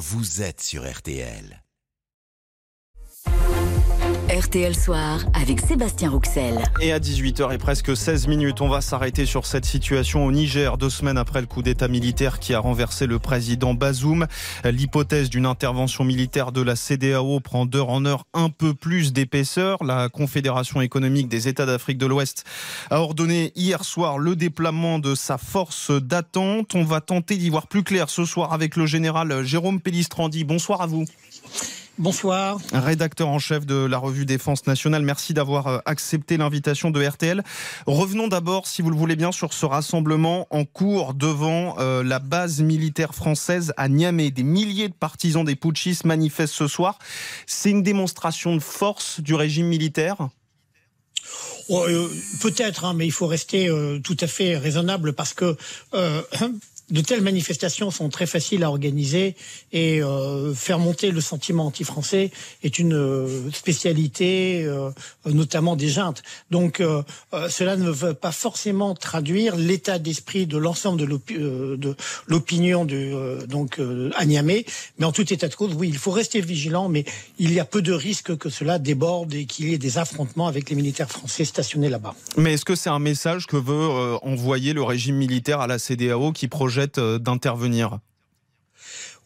vous êtes sur RTL. RTL Soir avec Sébastien Rouxel. Et à 18h et presque 16 minutes, on va s'arrêter sur cette situation au Niger, deux semaines après le coup d'État militaire qui a renversé le président Bazoum. L'hypothèse d'une intervention militaire de la CDAO prend d'heure en heure un peu plus d'épaisseur. La Confédération économique des États d'Afrique de l'Ouest a ordonné hier soir le déploiement de sa force d'attente. On va tenter d'y voir plus clair ce soir avec le général Jérôme Pellistrandi. Bonsoir à vous. Bonsoir. Rédacteur en chef de la revue Défense nationale, merci d'avoir euh, accepté l'invitation de RTL. Revenons d'abord, si vous le voulez bien, sur ce rassemblement en cours devant euh, la base militaire française à Niamey. Des milliers de partisans des putschistes manifestent ce soir. C'est une démonstration de force du régime militaire? Oh, euh, Peut-être, hein, mais il faut rester tout à fait raisonnable parce que de telles manifestations sont très faciles à organiser et euh, faire monter le sentiment anti-français est une euh, spécialité, euh, notamment des juntes. Donc cela ne veut pas forcément traduire l'état d'esprit de l'ensemble de l'opinion donc à Niamey, mais en tout état de cause, oui, il faut rester vigilant, mais il y a peu de risques que cela déborde et qu'il y ait des affrontements avec les militaires français stationnés là-bas. Mais est-ce que c'est un message que veut envoyer le régime militaire à la CDAO qui projette d'intervenir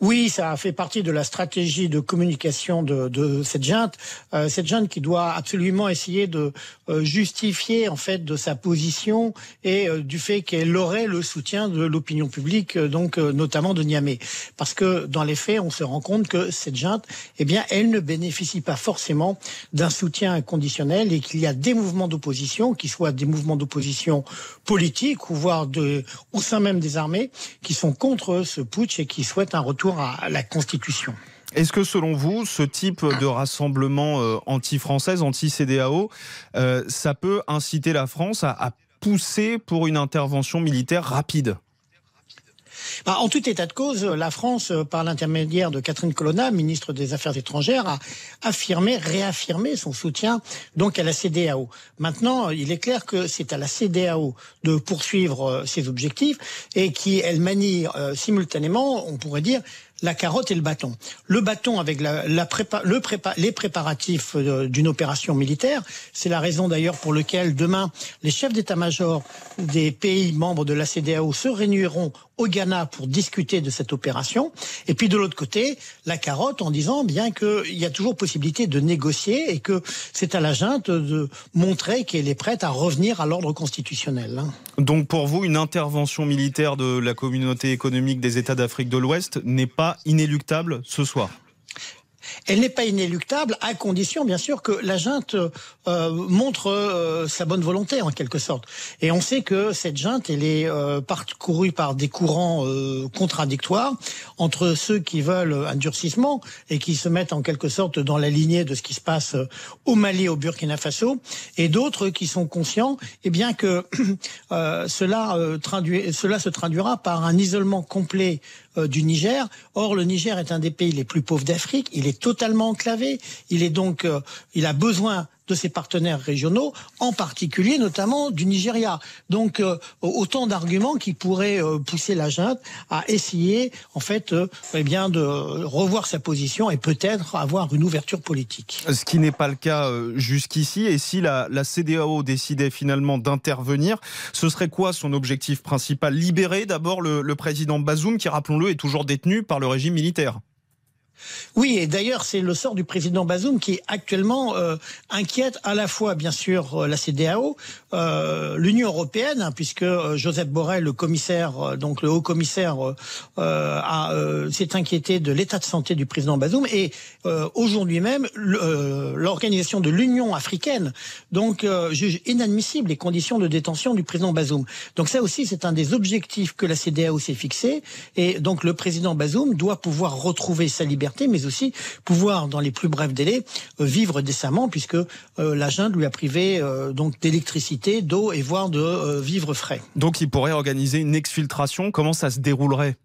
oui, ça fait partie de la stratégie de communication de, cette junte. Euh, cette junte qui doit absolument essayer de euh, justifier en fait de sa position et euh, du fait qu'elle aurait le soutien de l'opinion publique, donc notamment de Niamey. Parce que dans les faits, on se rend compte que cette junte, eh bien, elle ne bénéficie pas forcément d'un soutien inconditionnel et qu'il y a des mouvements d'opposition, qui soient des mouvements d'opposition politiques ou voire de, au sein même des armées, qui sont contre ce putsch et qui souhaitent un retour à la Constitution. Est-ce que selon vous, ce type de rassemblement euh, anti-française, anti-CDAO, euh, ça peut inciter la France à pousser pour une intervention militaire rapide? Bah, en tout état de cause, la France, euh, par l'intermédiaire de Catherine Colonna, ministre des Affaires étrangères, a affirmé, réaffirmé son soutien donc à la CDAO. Maintenant, il est clair que c'est à la CDAO de poursuivre euh, ses objectifs et qu'elle manie euh, simultanément, on pourrait dire, la carotte et le bâton. Le bâton avec les préparatifs d'une opération militaire. C'est la raison d'ailleurs pour laquelle demain les chefs d'état-major des pays membres de la CDAO se réuniront au Ghana pour discuter de cette opération. Et puis de l'autre côté, la carotte en disant bien qu'il y a toujours possibilité de négocier et que c'est à la junte de montrer qu'elle est prête à revenir à l'ordre constitutionnel. Hein. Donc pour vous, une intervention militaire de la communauté économique des États d'Afrique de l'Ouest n'est pas inéluctable ce soir elle n'est pas inéluctable à condition, bien sûr, que la junte euh, montre euh, sa bonne volonté, en quelque sorte. Et on sait que cette junte, elle est euh, parcourue par des courants contradictoires entre ceux qui veulent un durcissement et qui se mettent en quelque sorte dans la lignée de ce qui se passe au Mali, au Burkina Faso, et d'autres qui sont conscients, eh bien que cela, cela se traduira par un isolement complet euh, du Niger. Or, le Niger est un des pays les plus pauvres d'Afrique. Il est totalement enclavé. Il est donc, euh, il a besoin de ses partenaires régionaux, en particulier notamment du Nigeria. Donc euh, autant d'arguments qui pourraient euh, pousser la junte à essayer en fait euh, eh bien de revoir sa position et peut-être avoir une ouverture politique. Ce qui n'est pas le cas jusqu'ici. Et si la, la CDAO décidait finalement d'intervenir, ce serait quoi son objectif principal? Libérer d'abord le, le président Bazoum, qui rappelons-le est toujours détenu par le régime militaire. Oui, et d'ailleurs, c'est le sort du président Bazoum qui actuellement euh, inquiète à la fois, bien sûr, euh, la CDAO, euh, l'Union européenne, hein, puisque Joseph Borrell, le commissaire, donc le haut commissaire, s'est inquiété de l'état de santé du président Bazoum, et aujourd'hui même, l'organisation de l'Union africaine, donc juge inadmissible les conditions de détention du président Bazoum. Donc ça aussi, c'est un des objectifs que la CDAO s'est fixé, et donc le président Bazoum doit pouvoir retrouver sa liberté mais aussi pouvoir, dans les plus brefs délais, euh, vivre décemment, puisque euh, la junte lui a privé euh, donc d'électricité, d'eau et voire de vivre frais. Donc il pourrait organiser une exfiltration. Comment ça se déroulerait?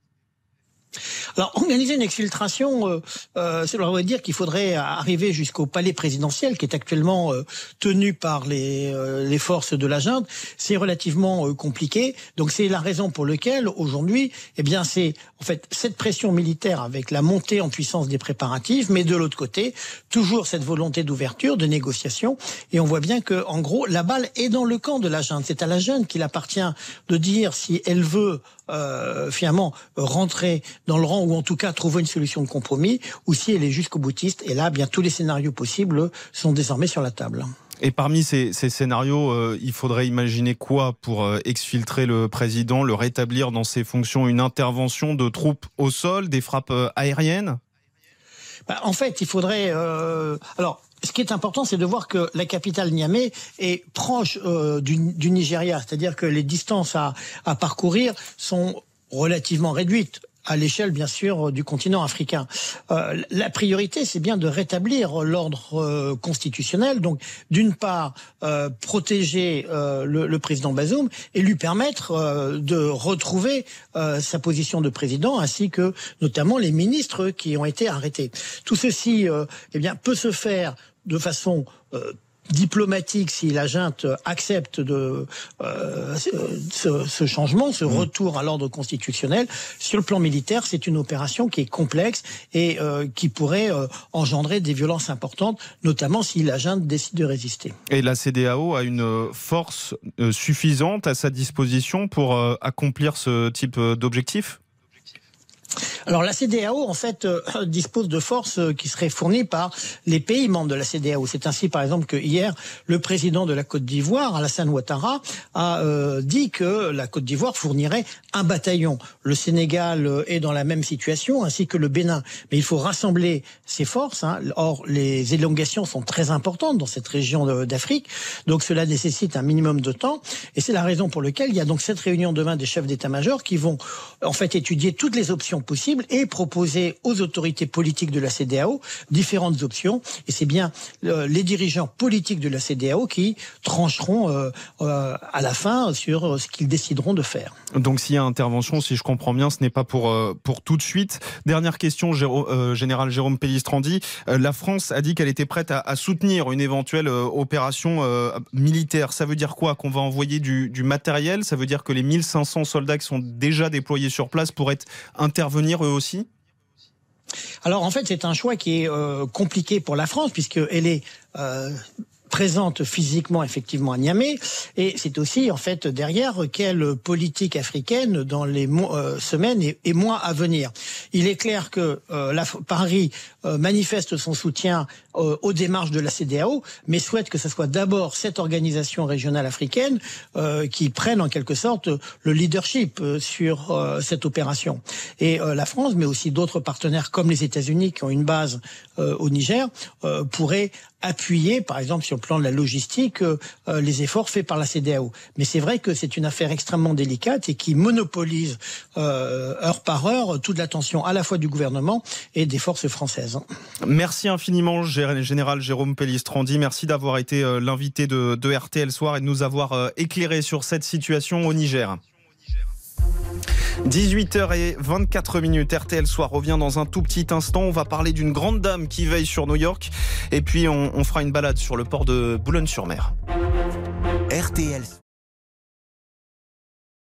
Alors, organiser une exfiltration, euh, euh, cela dire qu'il faudrait arriver jusqu'au palais présidentiel, qui est actuellement euh, tenu par les, euh, les forces de la junte. C'est relativement compliqué. Donc, c'est la raison pour laquelle, aujourd'hui, eh bien, c'est en fait cette pression militaire avec la montée en puissance des préparatifs, mais de l'autre côté, toujours cette volonté d'ouverture, de négociation. Et on voit bien que, en gros, la balle est dans le camp de la junte. C'est à la junte qu'il appartient de dire si elle veut euh, finalement rentrer dans le rang ou en tout cas trouver une solution de compromis ou si elle est jusqu'au boutiste. Et là, bien tous les scénarios possibles sont désormais sur la table. Et parmi ces, ces scénarios, euh, il faudrait imaginer quoi pour euh, exfiltrer le président, le rétablir dans ses fonctions? Une intervention de troupes au sol, des frappes euh, aériennes? Bah, En fait, il faudrait... alors, ce qui est important, c'est de voir que la capitale Niamey est proche du, du, Nigeria, c'est-à-dire que les distances à, à parcourir sont relativement réduites à l'échelle, bien sûr, du continent africain. Euh, la priorité, c'est bien de rétablir l'ordre euh, constitutionnel. Donc, d'une part, euh, protéger euh, le, le, président Bazoum et lui permettre euh, de retrouver sa position de président, ainsi que notamment les ministres qui ont été arrêtés. Tout ceci, eh bien, peut se faire de façon diplomatique si la junte accepte de euh, ce, ce, changement, ce mmh. retour à l'ordre constitutionnel. Sur le plan militaire, c'est une opération qui est complexe et euh, qui pourrait euh, engendrer des violences importantes, notamment si la junte décide de résister. Et la CDAO a une force euh, suffisante à sa disposition pour euh, accomplir ce type d'objectif? Alors la CDAO en fait euh, dispose de forces euh, qui seraient fournies par les pays membres de la CDAO. C'est ainsi par exemple que hier le président de la Côte d'Ivoire, Alassane Ouattara, a euh, dit que la Côte d'Ivoire fournirait un bataillon. Le Sénégal est dans la même situation ainsi que le Bénin. Mais il faut rassembler ces forces. Hein. Or les élongations sont très importantes dans cette région d'Afrique, donc cela nécessite un minimum de temps. Et c'est la raison pour laquelle il y a donc cette réunion demain des chefs d'état-major qui vont en fait étudier toutes les options possibles et proposer aux autorités politiques de la CDAO différentes options. Et c'est bien euh, les dirigeants politiques de la CDAO qui trancheront euh, euh, à la fin sur ce qu'ils décideront de faire. Donc s'il y a intervention, si je comprends bien, ce n'est pas pour, pour tout de suite. Dernière question, Général Jérôme Pellistrandi. la France a dit qu'elle était prête à, soutenir une éventuelle opération militaire. Ça veut dire quoi? Qu'on va envoyer du, du matériel? Ça veut dire que les 1500 soldats qui sont déjà déployés sur place pourraient intervenir aussi? Alors en fait, c'est un choix qui est euh, compliqué pour la France puisqu'elle est euh, présente physiquement effectivement à Niamey et c'est aussi en fait derrière quelle politique africaine dans les euh, semaines et, mois à venir. Il est clair que Paris manifeste son soutien euh, aux démarches de la CDAO, mais souhaite que ce soit d'abord cette organisation régionale africaine euh, qui prenne en quelque sorte le leadership sur cette opération. Et la France, mais aussi d'autres partenaires comme les États-Unis qui ont une base au Niger, pourraient appuyer, par exemple sur le plan de la logistique, euh, les efforts faits par la CDAO. Mais c'est vrai que c'est une affaire extrêmement délicate et qui monopolise euh, heure par heure toute l'attention à la fois du gouvernement et des forces françaises. Merci infiniment, Général Jérôme Pellistrandi. Merci d'avoir été euh, l'invité de, de, RTL Soir et de nous avoir euh, éclairé sur cette situation au Niger. 18h24 minutes, RTL Soir revient dans un tout petit instant. On va parler d'une grande dame qui veille sur New York et puis on, on fera une balade sur le port de Boulogne-sur-Mer. RTL